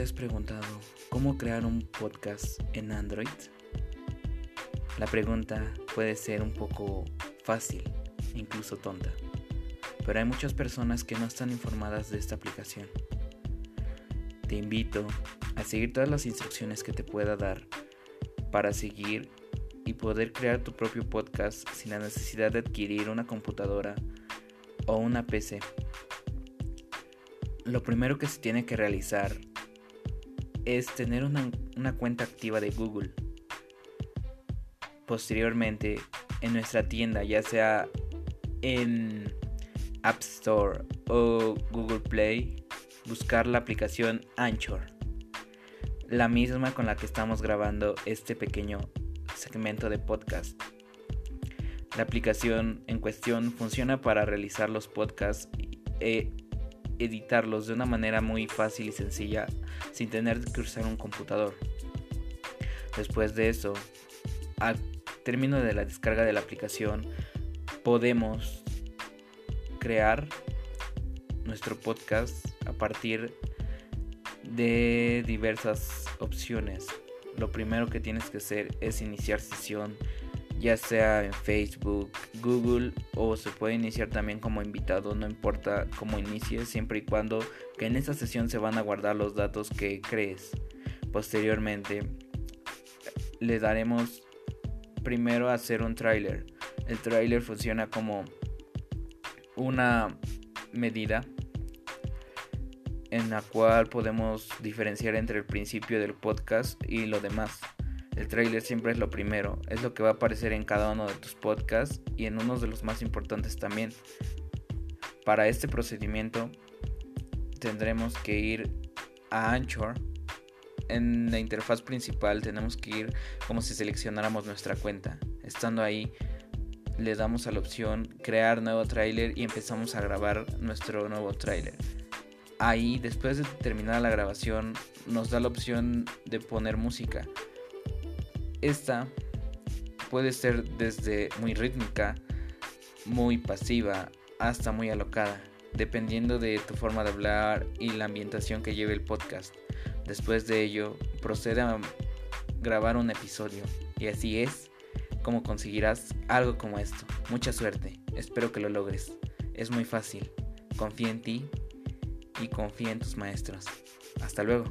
te has preguntado cómo crear un podcast en Android? La pregunta puede ser un poco fácil, incluso tonta, pero hay muchas personas que no están informadas de esta aplicación. Te invito a seguir todas las instrucciones que te pueda dar para seguir y poder crear tu propio podcast sin la necesidad de adquirir una computadora o una PC. Lo primero que se tiene que realizar es tener una, cuenta activa de Google. Posteriormente, en nuestra tienda, ya sea en App Store o Google Play, buscar la aplicación Anchor, la misma con la que estamos grabando este pequeño segmento de podcast. La aplicación en cuestión funciona para realizar los podcasts e editarlos de una manera muy fácil y sencilla sin tener que usar un computador. Después de eso, al término de la descarga de la aplicación, podemos crear nuestro podcast a partir de diversas opciones. Lo primero que tienes que hacer es iniciar sesión ya sea en Facebook, Google o se puede iniciar también como invitado, no importa cómo inicies, siempre y cuando que en esa sesión se van a guardar los datos que crees. Posteriormente le daremos primero a hacer un tráiler. El tráiler funciona como una medida en la cual podemos diferenciar entre el principio del podcast y lo demás. El trailer siempre es lo primero, es lo que va a aparecer en cada uno de tus podcasts y en uno de los más importantes también. Para este procedimiento tendremos que ir a Anchor. En la interfaz principal tenemos que ir como si seleccionáramos nuestra cuenta. Estando ahí, le damos a la opción crear nuevo trailer y empezamos a grabar nuestro nuevo trailer. Ahí, después de terminar la grabación, nos da la opción de poner música. Esta puede ser desde muy rítmica, muy pasiva, hasta muy alocada, dependiendo de tu forma de hablar y la ambientación que lleve el podcast. Después de ello, procede a grabar un episodio y así es como conseguirás algo como esto. Mucha suerte, espero que lo logres. Es muy fácil, confía en ti y confía en tus maestros. Hasta luego.